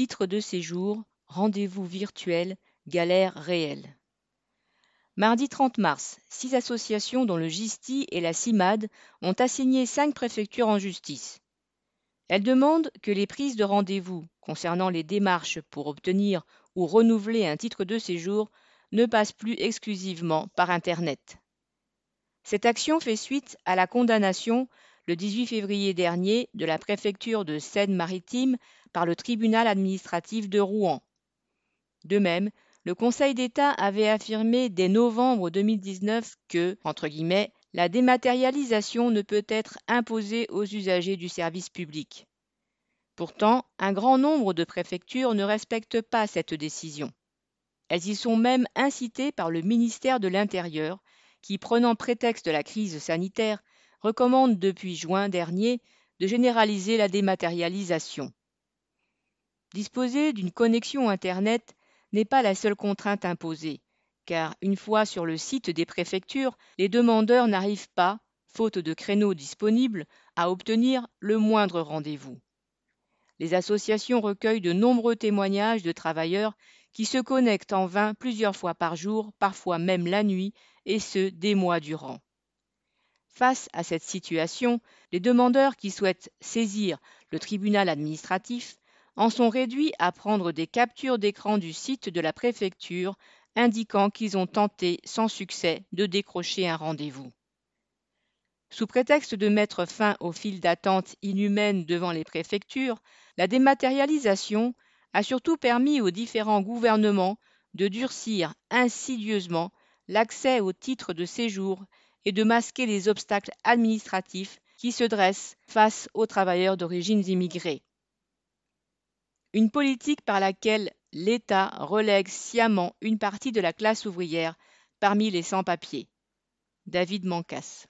titre de séjour, rendez-vous virtuel, galère réelle. Mardi 30 mars, six associations dont le GISTI et la CIMAD ont assigné cinq préfectures en justice. Elles demandent que les prises de rendez-vous concernant les démarches pour obtenir ou renouveler un titre de séjour ne passent plus exclusivement par Internet. Cette action fait suite à la condamnation le 18 février dernier de la préfecture de Seine-Maritime par le tribunal administratif de Rouen. De même, le Conseil d'État avait affirmé dès novembre 2019 que, entre guillemets, la dématérialisation ne peut être imposée aux usagers du service public. Pourtant, un grand nombre de préfectures ne respectent pas cette décision. Elles y sont même incitées par le ministère de l'Intérieur, qui, prenant prétexte de la crise sanitaire, recommande depuis juin dernier de généraliser la dématérialisation. Disposer d'une connexion Internet n'est pas la seule contrainte imposée, car une fois sur le site des préfectures, les demandeurs n'arrivent pas, faute de créneaux disponibles, à obtenir le moindre rendez-vous. Les associations recueillent de nombreux témoignages de travailleurs qui se connectent en vain plusieurs fois par jour, parfois même la nuit, et ce des mois durant. Face à cette situation, les demandeurs qui souhaitent saisir le tribunal administratif en sont réduits à prendre des captures d'écran du site de la préfecture indiquant qu'ils ont tenté sans succès de décrocher un rendez-vous. Sous prétexte de mettre fin aux files d'attente inhumaines devant les préfectures, la dématérialisation a surtout permis aux différents gouvernements de durcir insidieusement l'accès aux titres de séjour et de masquer les obstacles administratifs qui se dressent face aux travailleurs d'origine immigrées. Une politique par laquelle l'État relègue sciemment une partie de la classe ouvrière parmi les sans-papiers. David Mancas.